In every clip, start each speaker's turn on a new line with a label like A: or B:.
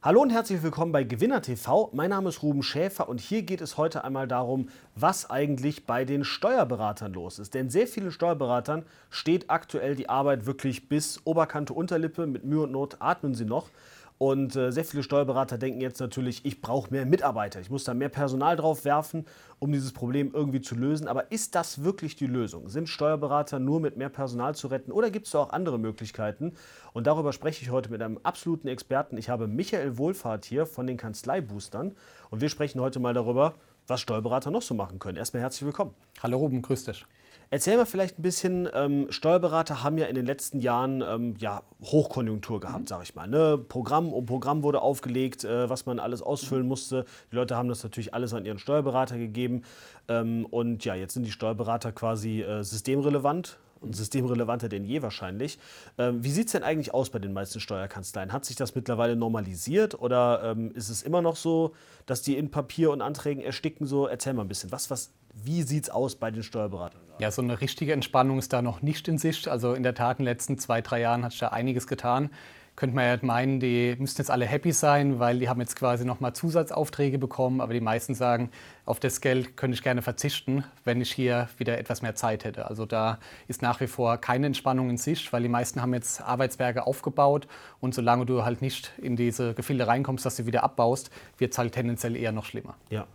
A: Hallo und herzlich willkommen bei Gewinner TV. Mein Name ist Ruben Schäfer und hier geht es heute einmal darum, was eigentlich bei den Steuerberatern los ist. Denn sehr vielen Steuerberatern steht aktuell die Arbeit wirklich bis Oberkante Unterlippe. Mit Mühe und Not atmen sie noch. Und äh, sehr viele Steuerberater denken jetzt natürlich, ich brauche mehr Mitarbeiter, ich muss da mehr Personal drauf werfen, um dieses Problem irgendwie zu lösen. Aber ist das wirklich die Lösung? Sind Steuerberater nur mit mehr Personal zu retten oder gibt es da auch andere Möglichkeiten? Und darüber spreche ich heute mit einem absoluten Experten. Ich habe Michael Wohlfahrt hier von den Kanzleiboostern und wir sprechen heute mal darüber, was Steuerberater noch so machen können. Erstmal herzlich willkommen.
B: Hallo Ruben, grüß dich.
A: Erzähl mal vielleicht ein bisschen, ähm, Steuerberater haben ja in den letzten Jahren ähm, ja, Hochkonjunktur gehabt, mhm. sag ich mal. Ne? Programm um Programm wurde aufgelegt, äh, was man alles ausfüllen musste. Die Leute haben das natürlich alles an ihren Steuerberater gegeben. Ähm, und ja, jetzt sind die Steuerberater quasi äh, systemrelevant und systemrelevanter denn je wahrscheinlich. Ähm, wie sieht es denn eigentlich aus bei den meisten Steuerkanzleien? Hat sich das mittlerweile normalisiert oder ähm, ist es immer noch so, dass die in Papier und Anträgen ersticken? So, erzähl mal ein bisschen. Was, was, wie sieht es aus bei den Steuerberatern?
B: Ja, so eine richtige Entspannung ist da noch nicht in Sicht. Also in der Tat, in den letzten zwei, drei Jahren hat sich da einiges getan könnte man ja meinen, die müssten jetzt alle happy sein, weil die haben jetzt quasi nochmal Zusatzaufträge bekommen. Aber die meisten sagen, auf das Geld könnte ich gerne verzichten, wenn ich hier wieder etwas mehr Zeit hätte. Also da ist nach wie vor keine Entspannung in Sicht, weil die meisten haben jetzt Arbeitswerke aufgebaut. Und solange du halt nicht in diese Gefilde reinkommst, dass du wieder abbaust, wird es halt tendenziell eher noch schlimmer.
A: Ja,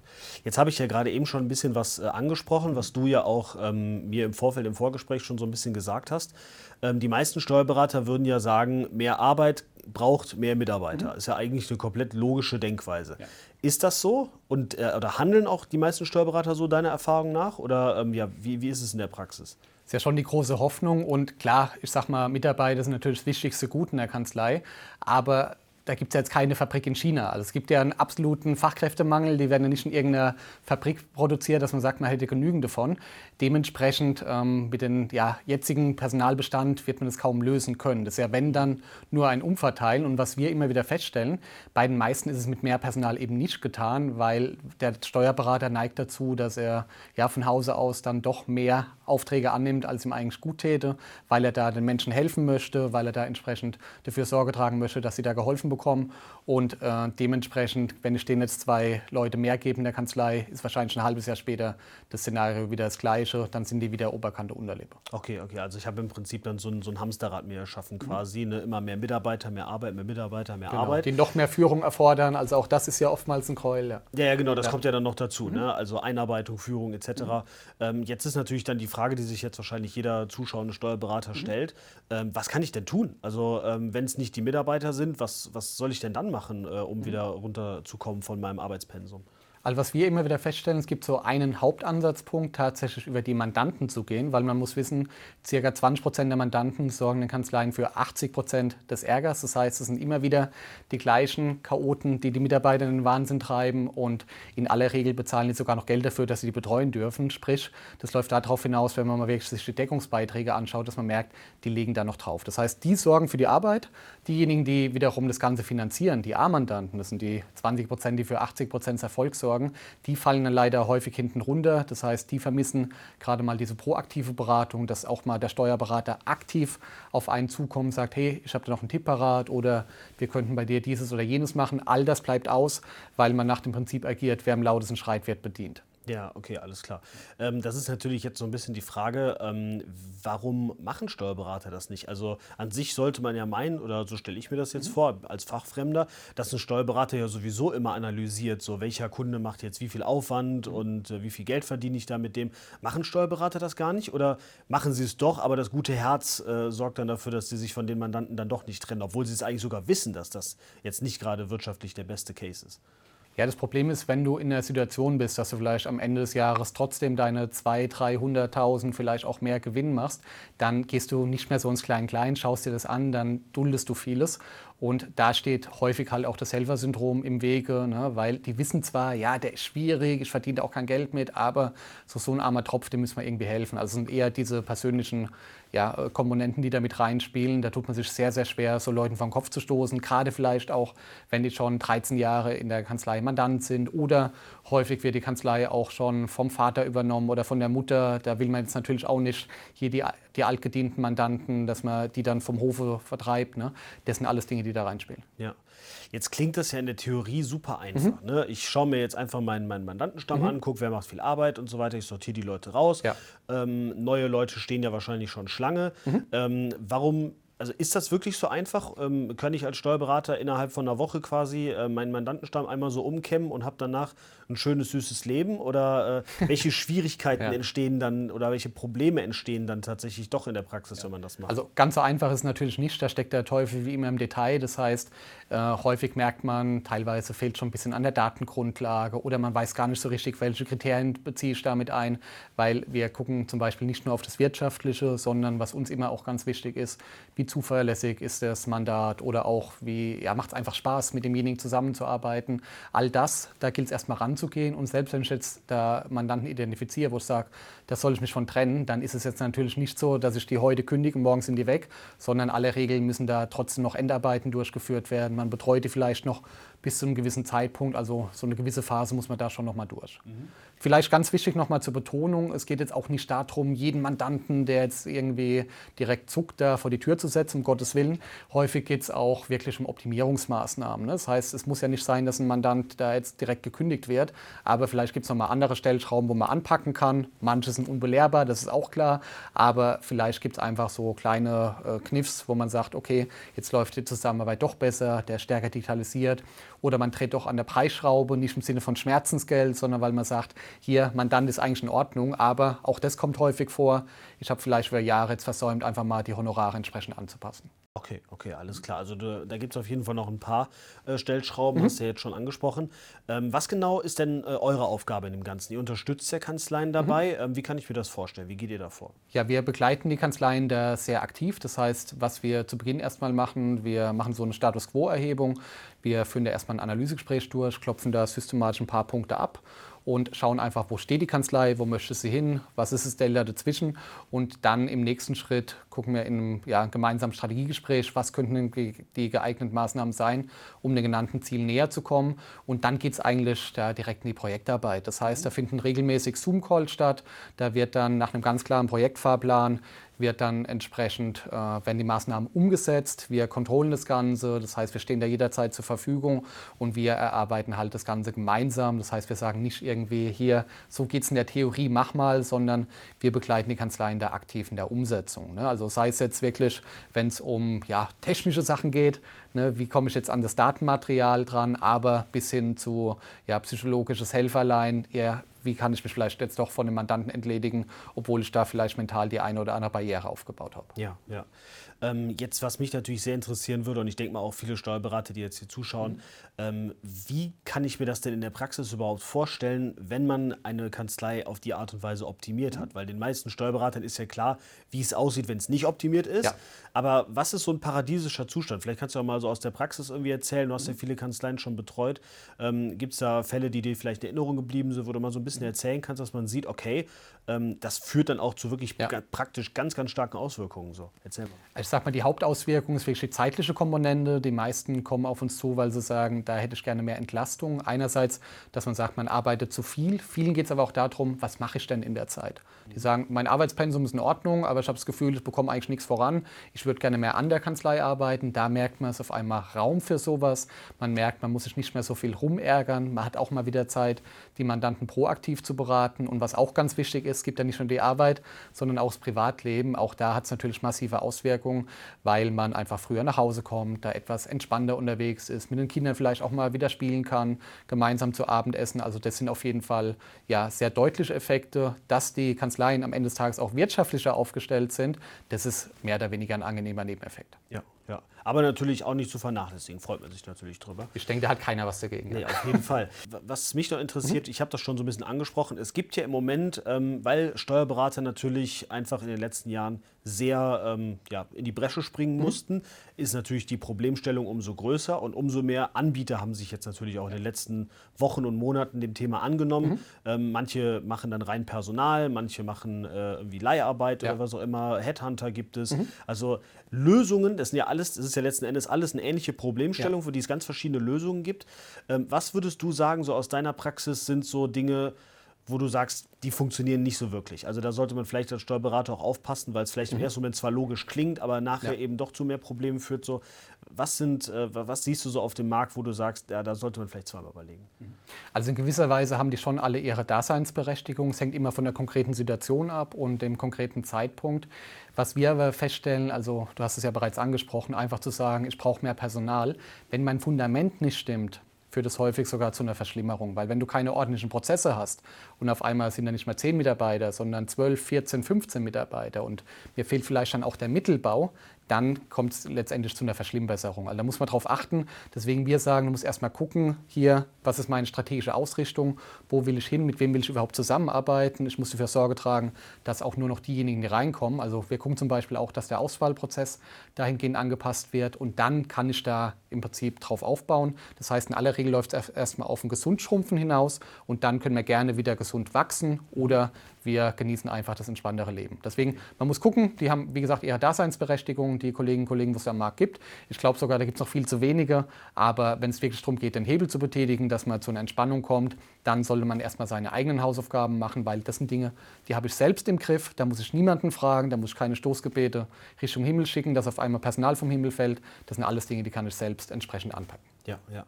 A: jetzt habe ich ja gerade eben schon ein bisschen was äh, angesprochen, was du ja auch ähm, mir im Vorfeld, im Vorgespräch schon so ein bisschen gesagt hast. Ähm, die meisten Steuerberater würden ja sagen, mehr Arbeit braucht mehr Mitarbeiter. Mhm. Ist ja eigentlich eine komplett logische Denkweise. Ja. Ist das so? Und, äh, oder handeln auch die meisten Steuerberater so deiner Erfahrung nach? Oder ähm, ja, wie, wie ist es in der Praxis?
B: Das ist ja schon die große Hoffnung. Und klar, ich sag mal, Mitarbeiter sind natürlich das wichtigste Gut in der Kanzlei. Aber da gibt es ja jetzt keine Fabrik in China. Also es gibt ja einen absoluten Fachkräftemangel, die werden ja nicht in irgendeiner Fabrik produziert, dass man sagt, man hätte genügend davon. Dementsprechend ähm, mit dem ja, jetzigen Personalbestand wird man das kaum lösen können. Das ist ja, wenn dann, nur ein Umverteilen. Und was wir immer wieder feststellen, bei den meisten ist es mit mehr Personal eben nicht getan, weil der Steuerberater neigt dazu, dass er ja von Hause aus dann doch mehr Aufträge annimmt, als ihm eigentlich gut täte, weil er da den Menschen helfen möchte, weil er da entsprechend dafür Sorge tragen möchte, dass sie da geholfen bekommen. Und äh, dementsprechend, wenn ich denen jetzt zwei Leute mehr gebe in der Kanzlei, ist wahrscheinlich ein halbes Jahr später das Szenario wieder das gleiche. Dann sind die wieder Oberkante, Unterleber.
A: Okay, okay. Also ich habe im Prinzip dann so ein, so ein Hamsterrad mir erschaffen quasi. Mhm. Ne? Immer mehr Mitarbeiter, mehr Arbeit, mehr Mitarbeiter, mehr
B: genau,
A: Arbeit.
B: Die noch mehr Führung erfordern. Also auch das ist ja oftmals ein Keul.
A: Ja, ja, ja genau. Das ja. kommt ja dann noch dazu. Mhm. Ne? Also Einarbeitung, Führung etc. Mhm. Ähm, jetzt ist natürlich dann die Frage, die sich jetzt wahrscheinlich jeder zuschauende Steuerberater mhm. stellt. Ähm, was kann ich denn tun? Also ähm, wenn es nicht die Mitarbeiter sind, was, was soll ich denn dann machen, äh, um mhm. wieder runterzukommen von meinem Arbeitspensum?
B: Also was wir immer wieder feststellen, es gibt so einen Hauptansatzpunkt, tatsächlich über die Mandanten zu gehen, weil man muss wissen, ca. 20 Prozent der Mandanten sorgen in Kanzleien für 80 Prozent des Ärgers. Das heißt, es sind immer wieder die gleichen Chaoten, die die Mitarbeiter in den Wahnsinn treiben und in aller Regel bezahlen die sogar noch Geld dafür, dass sie die betreuen dürfen. Sprich, das läuft darauf hinaus, wenn man mal wirklich sich die Deckungsbeiträge anschaut, dass man merkt, die liegen da noch drauf. Das heißt, die sorgen für die Arbeit. Diejenigen, die wiederum das Ganze finanzieren, die A-Mandanten, das sind die 20 Prozent, die für 80 Prozent Erfolg sorgen, sorgen, die fallen dann leider häufig hinten runter. Das heißt, die vermissen gerade mal diese proaktive Beratung, dass auch mal der Steuerberater aktiv auf einen zukommt und sagt, hey, ich habe da noch einen Tipp parat oder wir könnten bei dir dieses oder jenes machen. All das bleibt aus, weil man nach dem Prinzip agiert, wer am lautesten schreit, wird bedient.
A: Ja, okay, alles klar. Ähm, das ist natürlich jetzt so ein bisschen die Frage, ähm, warum machen Steuerberater das nicht? Also an sich sollte man ja meinen, oder so stelle ich mir das jetzt mhm. vor, als Fachfremder, dass ein Steuerberater ja sowieso immer analysiert, so welcher Kunde macht jetzt wie viel Aufwand mhm. und äh, wie viel Geld verdiene ich da mit dem. Machen Steuerberater das gar nicht oder machen sie es doch, aber das gute Herz äh, sorgt dann dafür, dass sie sich von den Mandanten dann doch nicht trennen, obwohl sie es eigentlich sogar wissen, dass das jetzt nicht gerade wirtschaftlich der beste Case ist?
B: Ja, das Problem ist, wenn du in der Situation bist, dass du vielleicht am Ende des Jahres trotzdem deine 200.000, 300.000, vielleicht auch mehr Gewinn machst, dann gehst du nicht mehr so ins Klein-Klein, schaust dir das an, dann duldest du vieles Und da steht häufig halt auch das Helfersyndrom im Wege, ne? weil die wissen zwar, ja, der ist schwierig, ich verdiene auch kein Geld mit, aber so, so ein armer Tropf, dem müssen wir irgendwie helfen. Also sind eher diese persönlichen ja, äh, Komponenten, die da mit reinspielen. Da tut man sich sehr, sehr schwer, so Leuten vom Kopf zu stoßen. Gerade vielleicht auch, wenn die schon 13 Jahre in der Kanzlei Mandant sind oder häufig wird die Kanzlei auch schon vom Vater übernommen oder von der Mutter. Da will man jetzt natürlich auch nicht hier die, die altgedienten Mandanten, dass man die dann vom Hofe vertreibt. Ne? Das sind alles Dinge, die da reinspielen.
A: Ja. Jetzt klingt das ja in der Theorie super einfach. Mhm. Ne? Ich schaue mir jetzt einfach meinen, meinen Mandantenstamm mhm. an, gucke, wer macht viel Arbeit und so weiter. Ich sortiere die Leute raus. Ja. Ähm, neue Leute stehen ja wahrscheinlich schon Schlange. Mhm. Ähm, warum also ist das wirklich so einfach? Ähm, kann ich als Steuerberater innerhalb von einer Woche quasi äh, meinen Mandantenstamm einmal so umkämmen und habe danach ein schönes, süßes Leben? Oder äh, welche Schwierigkeiten ja. entstehen dann oder welche Probleme entstehen dann tatsächlich doch in der Praxis, ja. wenn man das macht?
B: Also ganz so einfach ist es natürlich nicht. Da steckt der Teufel wie immer im Detail. Das heißt, äh, häufig merkt man, teilweise fehlt schon ein bisschen an der Datengrundlage oder man weiß gar nicht so richtig, welche Kriterien beziehe ich damit ein, weil wir gucken zum Beispiel nicht nur auf das Wirtschaftliche, sondern was uns immer auch ganz wichtig ist, wie zuverlässig ist das Mandat oder auch wie ja, macht es einfach Spaß, mit demjenigen zusammenzuarbeiten. All das, da gilt es erstmal ranzugehen und selbst wenn ich jetzt da Mandanten identifiziere, wo ich sage, da soll ich mich von trennen, dann ist es jetzt natürlich nicht so, dass ich die heute kündige und morgen sind die weg, sondern alle Regeln müssen da trotzdem noch Endarbeiten durchgeführt werden. Man betreut die vielleicht noch bis zu einem gewissen Zeitpunkt, also so eine gewisse Phase muss man da schon noch mal durch. Mhm. Vielleicht ganz wichtig nochmal zur Betonung, es geht jetzt auch nicht darum, jeden Mandanten, der jetzt irgendwie direkt zuckt, da vor die Tür zu setzen, um Gottes Willen. Häufig geht es auch wirklich um Optimierungsmaßnahmen. Ne? Das heißt, es muss ja nicht sein, dass ein Mandant da jetzt direkt gekündigt wird, aber vielleicht gibt es nochmal andere Stellschrauben, wo man anpacken kann. Manche sind unbelehrbar, das ist auch klar, aber vielleicht gibt es einfach so kleine äh, Kniffs, wo man sagt, okay, jetzt läuft die Zusammenarbeit doch besser, der ist stärker digitalisiert oder man dreht doch an der Preisschraube, nicht im Sinne von Schmerzensgeld, sondern weil man sagt, hier, Mandant ist eigentlich in Ordnung, aber auch das kommt häufig vor. Ich habe vielleicht über Jahre jetzt versäumt, einfach mal die Honorare entsprechend anzupassen.
A: Okay, okay, alles klar. Also da, da gibt es auf jeden Fall noch ein paar äh, Stellschrauben, mhm. hast du ja jetzt schon angesprochen. Ähm, was genau ist denn äh, eure Aufgabe in dem Ganzen? Ihr unterstützt ja Kanzleien mhm. dabei. Mhm. Ähm, wie kann ich mir das vorstellen? Wie geht ihr da vor?
B: Ja, wir begleiten die Kanzleien da sehr aktiv. Das heißt, was wir zu Beginn erstmal machen, wir machen so eine Status Quo-Erhebung. Wir führen da erstmal ein Analysegespräch durch, klopfen da systematisch ein paar Punkte ab und schauen einfach, wo steht die Kanzlei, wo möchte sie hin, was ist das Delta dazwischen? Und dann im nächsten Schritt gucken wir in einem ja, gemeinsamen Strategiegespräch, was könnten die geeigneten Maßnahmen sein, um den genannten Zielen näher zu kommen. Und dann geht es eigentlich da direkt in die Projektarbeit. Das heißt, da finden regelmäßig Zoom-Calls statt, da wird dann nach einem ganz klaren Projektfahrplan wird dann entsprechend, äh, werden die Maßnahmen umgesetzt. Wir kontrollen das Ganze, das heißt, wir stehen da jederzeit zur Verfügung und wir erarbeiten halt das Ganze gemeinsam. Das heißt, wir sagen nicht irgendwie hier, so geht es in der Theorie, mach mal, sondern wir begleiten die Kanzleien da aktiv in der Umsetzung. Ne? Also sei es jetzt wirklich, wenn es um ja, technische Sachen geht, ne, wie komme ich jetzt an das Datenmaterial dran, aber bis hin zu ja, psychologisches Helferlein, eher wie kann ich mich vielleicht jetzt doch von dem Mandanten entledigen, obwohl ich da vielleicht mental die eine oder andere Barriere aufgebaut habe.
A: Ja, ja. Ähm, jetzt, was mich natürlich sehr interessieren würde, und ich denke mal auch viele Steuerberater, die jetzt hier zuschauen, mhm. ähm, wie kann ich mir das denn in der Praxis überhaupt vorstellen, wenn man eine Kanzlei auf die Art und Weise optimiert mhm. hat? Weil den meisten Steuerberatern ist ja klar, wie es aussieht, wenn es nicht optimiert ist. Ja. Aber was ist so ein paradiesischer Zustand? Vielleicht kannst du auch mal so aus der Praxis irgendwie erzählen. Du hast ja mhm. viele Kanzleien schon betreut. Ähm, Gibt es da Fälle, die dir vielleicht in Erinnerung geblieben sind, wo du mal so ein bisschen mhm. erzählen kannst, dass man sieht, okay, ähm, das führt dann auch zu wirklich ja. praktisch ganz, ganz starken Auswirkungen. So,
B: erzähl mal. Ich sag mal, die Hauptauswirkung ist wirklich die zeitliche Komponente. Die meisten kommen auf uns zu, weil sie sagen, da hätte ich gerne mehr Entlastung. Einerseits, dass man sagt, man arbeitet zu viel. Vielen geht es aber auch darum, was mache ich denn in der Zeit? Die sagen, mein Arbeitspensum ist in Ordnung, aber ich habe das Gefühl, ich bekomme eigentlich nichts voran. Ich würde gerne mehr an der Kanzlei arbeiten. Da merkt man, es auf einmal Raum für sowas. Man merkt, man muss sich nicht mehr so viel rumärgern. Man hat auch mal wieder Zeit, die Mandanten proaktiv zu beraten. Und was auch ganz wichtig ist, gibt ja nicht nur die Arbeit, sondern auch das Privatleben. Auch da hat es natürlich massive Auswirkungen, weil man einfach früher nach Hause kommt, da etwas entspannter unterwegs ist, mit den Kindern vielleicht auch mal wieder spielen kann, gemeinsam zu Abendessen. Also das sind auf jeden Fall ja, sehr deutliche Effekte, dass die Kanzleien am Ende des Tages auch wirtschaftlicher aufgestellt sind. Das ist mehr oder weniger ein angenehmer Nebeneffekt.
A: Ja, Ja, aber natürlich auch nicht zu vernachlässigen, freut man sich natürlich drüber.
B: Ich denke, da hat keiner was dagegen.
A: Nee, auf jeden Fall. Was mich noch interessiert, ich habe das schon so ein bisschen angesprochen, es gibt ja im Moment, ähm, weil Steuerberater natürlich einfach in den letzten Jahren sehr ähm, ja, in die Bresche springen mussten, ist natürlich die Problemstellung umso größer und umso mehr Anbieter haben sich jetzt natürlich auch in den letzten Wochen und Monaten dem Thema angenommen. Ähm, manche machen dann rein Personal, manche machen äh, irgendwie Leiharbeit
B: Ja.
A: oder was auch immer, Headhunter gibt es. Also Lösungen, das sind ja alles, das ist ja letzten Endes alles eine ähnliche Problemstellung,
B: Ja.
A: für die es ganz verschiedene Lösungen gibt. Ähm, was würdest du sagen, so aus deiner Praxis sind so Dinge, wo du sagst, die funktionieren nicht so wirklich. Also da sollte man vielleicht als Steuerberater auch aufpassen, weil es vielleicht im ersten Moment zwar logisch klingt, aber nachher
B: Mhm. Ja.
A: eben doch zu mehr Problemen führt. So, was sind, äh, was siehst du so auf dem Markt, wo du sagst, ja, da sollte man vielleicht zweimal überlegen?
B: Also in gewisser Weise haben die schon alle ihre Daseinsberechtigung. Es hängt immer von der konkreten Situation ab und dem konkreten Zeitpunkt. Was wir aber feststellen, also du hast es ja bereits angesprochen, einfach zu sagen, ich brauche mehr Personal. Wenn mein Fundament nicht stimmt, führt es häufig sogar zu einer Verschlimmerung. Weil wenn du keine ordentlichen Prozesse hast und auf einmal sind da nicht mehr 10 Mitarbeiter, sondern 12, 14, 15 Mitarbeiter und mir fehlt vielleicht dann auch der Mittelbau, dann kommt es letztendlich zu einer Verschlimmbesserung. Also da muss man drauf achten. Deswegen wir sagen, du musst erstmal gucken, hier, was ist meine strategische Ausrichtung, wo will ich hin, mit wem will ich überhaupt zusammenarbeiten. Ich muss dafür Sorge tragen, dass auch nur noch diejenigen, die reinkommen. Also wir gucken zum Beispiel auch, dass der Auswahlprozess dahingehend angepasst wird und dann kann ich da im Prinzip drauf aufbauen. Das heißt, in aller Regel läuft es erstmal auf ein Gesundschrumpfen hinaus und dann können wir gerne wieder gesund wachsen oder wir genießen einfach das entspanntere Leben. Deswegen, man muss gucken, die haben, wie gesagt, ihre Daseinsberechtigung, die Kolleginnen und Kollegen, wo es am Markt gibt. Ich glaube sogar, da gibt es noch viel zu wenige. Aber wenn es wirklich darum geht, den Hebel zu betätigen, dass man zu einer Entspannung kommt, dann sollte man erstmal seine eigenen Hausaufgaben machen, weil das sind Dinge, die habe ich selbst im Griff. Da muss ich niemanden fragen, da muss ich keine Stoßgebete Richtung Himmel schicken, dass auf einmal Personal vom Himmel fällt. Das sind alles Dinge, die kann ich selbst entsprechend anpacken.
A: Ja, ja.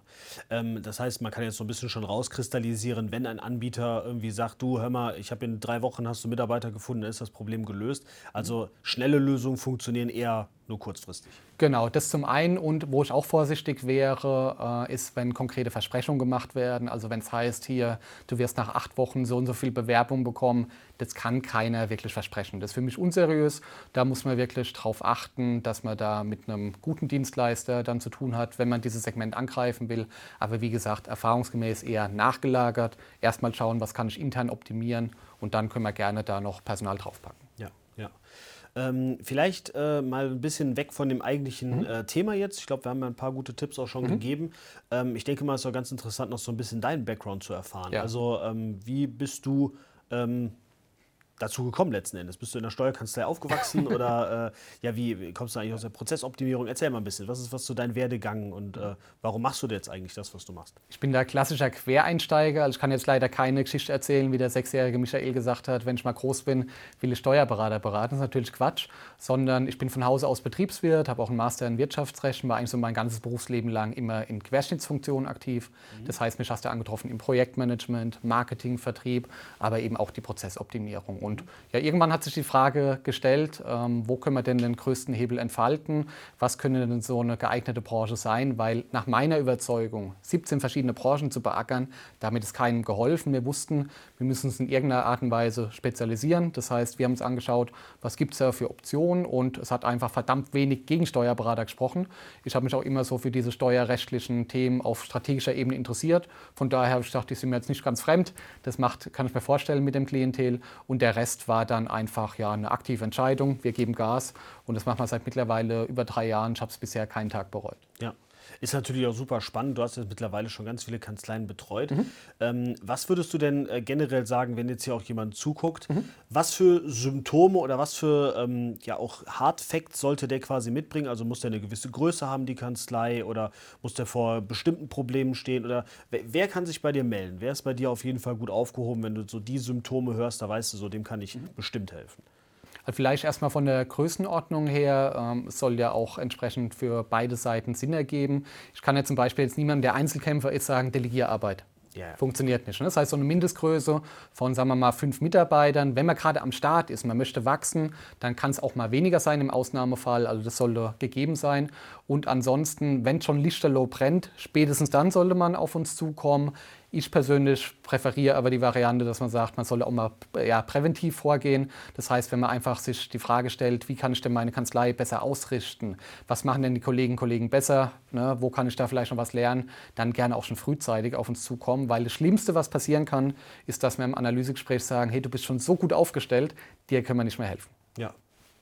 A: Ähm, das heißt, man kann jetzt so ein bisschen schon rauskristallisieren, wenn ein Anbieter irgendwie sagt, du, hör mal, ich habe in drei Wochen hast du Mitarbeiter gefunden, dann ist das Problem gelöst. Also schnelle Lösungen funktionieren eher nur kurzfristig.
B: Genau, das zum einen und wo ich auch vorsichtig wäre, äh, ist, wenn konkrete Versprechungen gemacht werden. Also wenn es heißt, hier, du wirst nach acht Wochen so und so viel Bewerbung bekommen, das kann keiner wirklich versprechen. Das ist für mich unseriös. Da muss man wirklich darauf achten, dass man da mit einem guten Dienstleister dann zu tun hat, wenn man dieses Segment angreifen will. Aber wie gesagt, erfahrungsgemäß eher nachgelagert. Erstmal schauen, was kann ich intern optimieren und dann können wir gerne da noch Personal draufpacken.
A: Ja, ja. Ähm, vielleicht äh, mal ein bisschen weg von dem eigentlichen
B: Mhm.
A: äh, Thema jetzt. Ich glaube, wir haben ja ein paar gute Tipps auch schon gegeben. Ähm, ich denke mal, es ist auch ganz interessant, noch so ein bisschen deinen Background zu erfahren.
B: Ja.
A: Also, ähm, wie bist du ähm, dazu gekommen letzten Endes? Bist du in der Steuerkanzlei aufgewachsen oder äh, ja, wie kommst du eigentlich aus der Prozessoptimierung? Erzähl mal ein bisschen. Was ist was zu dein Werdegang und äh, warum machst du jetzt eigentlich das, was du machst?
B: Ich bin da klassischer Quereinsteiger. Also ich kann jetzt leider keine Geschichte erzählen, wie der sechsjährige Michael gesagt hat, wenn ich mal groß bin, will ich Steuerberater beraten. Das ist natürlich Quatsch. Sondern ich bin von Hause aus Betriebswirt, habe auch einen Master in Wirtschaftsrecht, war eigentlich so mein ganzes Berufsleben lang immer in Querschnittsfunktionen aktiv. Das heißt, mich hast du angetroffen im Projektmanagement, Marketing, Vertrieb, aber eben auch die Prozessoptimierung. Und ja, irgendwann hat sich die Frage gestellt, ähm, wo können wir denn den größten Hebel entfalten? Was könnte denn so eine geeignete Branche sein? Weil nach meiner Überzeugung, 17 verschiedene Branchen zu beackern, damit ist keinem geholfen. Wir wussten, wir müssen uns in irgendeiner Art und Weise spezialisieren. Das heißt, wir haben uns angeschaut, was gibt es da für Optionen und es hat einfach verdammt wenig gegen Steuerberater gesprochen. Ich habe mich auch immer so für diese steuerrechtlichen Themen auf strategischer Ebene interessiert. Von daher habe ich gedacht, die sind mir jetzt nicht ganz fremd. Das macht, kann ich mir vorstellen mit dem Klientel. Und der Rest war dann einfach ja, eine aktive Entscheidung. Wir geben Gas und das machen wir seit mittlerweile über drei Jahren. Ich habe es bisher keinen Tag bereut.
A: Ja. Ist natürlich auch super spannend. Du hast jetzt mittlerweile schon ganz viele Kanzleien betreut. Ähm, was würdest du denn äh, generell sagen, wenn jetzt hier auch jemand zuguckt? Was für Symptome oder was für ähm, ja auch Hard Facts sollte der quasi mitbringen? Also muss der eine gewisse Größe haben, die Kanzlei, oder muss der vor bestimmten Problemen stehen? Oder wer, wer kann sich bei dir melden? Wer ist bei dir auf jeden Fall gut aufgehoben, wenn du so die Symptome hörst, da weißt du so, dem kann ich bestimmt helfen.
B: Also vielleicht erstmal von der Größenordnung her, ähm, es soll ja auch entsprechend für beide Seiten Sinn ergeben. Ich kann ja zum Beispiel jetzt niemandem, der Einzelkämpfer ist, sagen, Delegierarbeit.
A: Ja.
B: Funktioniert nicht. Ne? Das heißt, so eine Mindestgröße von, sagen wir mal, fünf Mitarbeitern. Wenn man gerade am Start ist, man möchte wachsen, dann kann es auch mal weniger sein im Ausnahmefall. Also das sollte gegeben sein. Und ansonsten, wenn schon Lichterloh brennt, spätestens dann sollte man auf uns zukommen. Ich persönlich präferiere aber die Variante, dass man sagt, man soll auch mal ja, präventiv vorgehen. Das heißt, wenn man einfach sich die Frage stellt, wie kann ich denn meine Kanzlei besser ausrichten? Was machen denn die Kolleginnen und Kollegen besser? Ne? Wo kann ich da vielleicht noch was lernen? Dann gerne auch schon frühzeitig auf uns zukommen, weil das Schlimmste, was passieren kann, ist, dass wir im Analysegespräch sagen, hey, du bist schon so gut aufgestellt, dir können wir nicht mehr helfen.
A: Ja,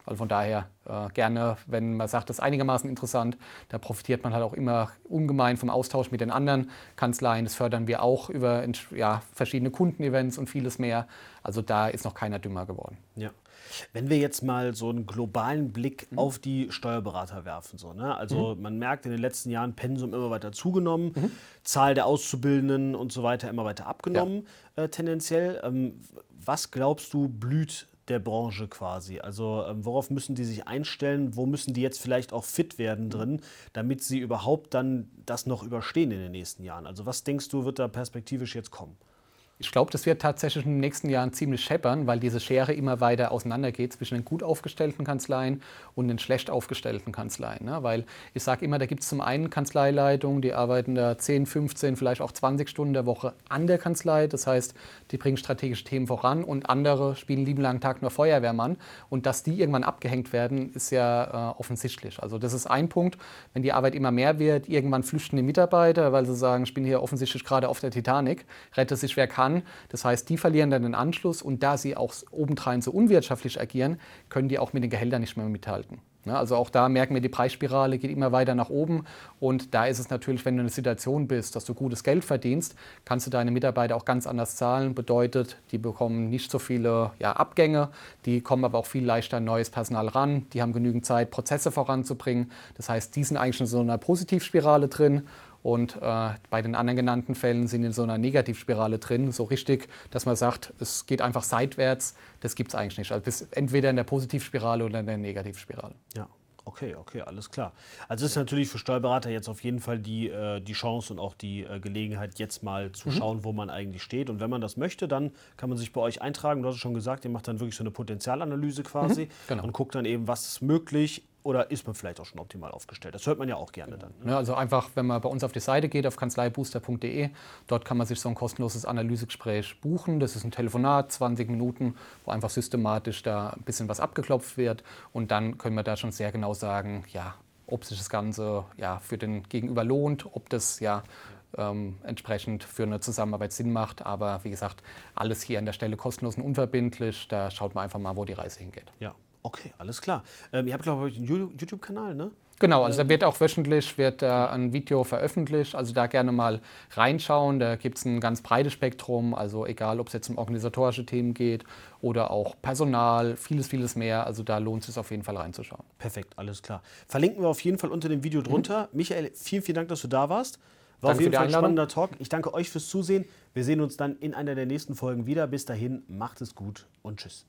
B: also von daher äh, gerne, wenn man sagt, das ist einigermaßen interessant, da profitiert man halt auch immer ungemein vom Austausch mit den anderen Kanzleien. Das fördern wir auch über ja, verschiedene Kundenevents und vieles mehr. Also da ist noch keiner dümmer geworden.
A: Ja. Wenn wir jetzt mal so einen globalen Blick mhm. auf die Steuerberater werfen, so, ne? also mhm. man merkt in den letzten Jahren Pensum immer weiter zugenommen, mhm. Zahl der Auszubildenden und so weiter immer weiter abgenommen ja. äh, tendenziell. Ähm, was glaubst du blüht der Branche quasi? Also ähm, worauf müssen die sich einstellen? Wo müssen die jetzt vielleicht auch fit werden drin, damit sie überhaupt dann das noch überstehen in den nächsten Jahren? Also was denkst du, wird da perspektivisch jetzt kommen?
B: Ich glaube, das wird tatsächlich in den nächsten Jahren ziemlich scheppern, weil diese Schere immer weiter auseinandergeht zwischen den gut aufgestellten Kanzleien und den schlecht aufgestellten Kanzleien. Ne? Weil ich sage immer, da gibt es zum einen Kanzleileitungen, die arbeiten da 10, 15, vielleicht auch 20 Stunden der Woche an der Kanzlei. Das heißt, die bringen strategische Themen voran und andere spielen lieben langen Tag nur Feuerwehrmann. Und dass die irgendwann abgehängt werden, ist ja äh, offensichtlich. Also das ist ein Punkt. Wenn die Arbeit immer mehr wird, irgendwann flüchten die Mitarbeiter, weil sie sagen, ich bin hier offensichtlich gerade auf der Titanic, rette sich wer kann kann. Das heißt, die verlieren dann den Anschluss und da sie auch obendrein so unwirtschaftlich agieren, können die auch mit den Gehältern nicht mehr mithalten. Also auch da merken wir, die Preisspirale geht immer weiter nach oben. Und da ist es natürlich, wenn du in einer Situation bist, dass du gutes Geld verdienst, kannst du deine Mitarbeiter auch ganz anders zahlen. Bedeutet, die bekommen nicht so viele ja, Abgänge, die kommen aber auch viel leichter an neues Personal ran, die haben genügend Zeit, Prozesse voranzubringen. Das heißt, die sind eigentlich in so einer Positivspirale drin. Und äh, bei den anderen genannten Fällen sind in so einer Negativspirale drin, so richtig, dass man sagt, es geht einfach seitwärts. Das gibt es eigentlich nicht. Also bist entweder in der Positivspirale oder in der Negativspirale.
A: Ja. Okay, okay, alles klar. Also es ist natürlich für Steuerberater jetzt auf jeden Fall die, äh, die Chance und auch die äh, Gelegenheit, jetzt mal zu mhm. schauen, wo man eigentlich steht. Und wenn man das möchte, dann kann man sich bei euch eintragen. Du hast es schon gesagt, ihr macht dann wirklich so eine Potenzialanalyse quasi mhm, genau. und guckt dann eben, was ist möglich, oder ist man vielleicht auch schon optimal aufgestellt? Das hört man ja auch gerne dann.
B: Ne? Ja, also einfach, wenn man bei uns auf die Seite geht, auf kanzleibooster.de, dort kann man sich so ein kostenloses Analysegespräch buchen. Das ist ein Telefonat, 20 Minuten, wo einfach systematisch da ein bisschen was abgeklopft wird. Und dann können wir da schon sehr genau sagen, ja, ob sich das Ganze ja, für den Gegenüber lohnt, ob das ja ähm, entsprechend für eine Zusammenarbeit Sinn macht. Aber wie gesagt, alles hier an der Stelle kostenlos und unverbindlich. Da schaut man einfach mal, wo die Reise hingeht.
A: Ja, Okay, alles klar. Ähm, ihr habt, glaube ich, einen YouTube-Kanal, ne?
B: Genau, also da wird auch wöchentlich wird, äh, ein Video veröffentlicht. Also da gerne mal reinschauen. Da gibt es ein ganz breites Spektrum. Also egal, ob es jetzt um organisatorische Themen geht oder auch Personal, vieles, vieles mehr. Also da lohnt es sich auf jeden Fall reinzuschauen.
A: Perfekt, alles klar. Verlinken wir auf jeden Fall unter dem Video drunter. Mhm. Michael, vielen, vielen Dank, dass du da warst. War danke auf jeden Fall ein spannender Talk. Ich danke euch fürs Zusehen. Wir sehen uns dann in einer der nächsten Folgen wieder. Bis dahin, macht es gut und tschüss.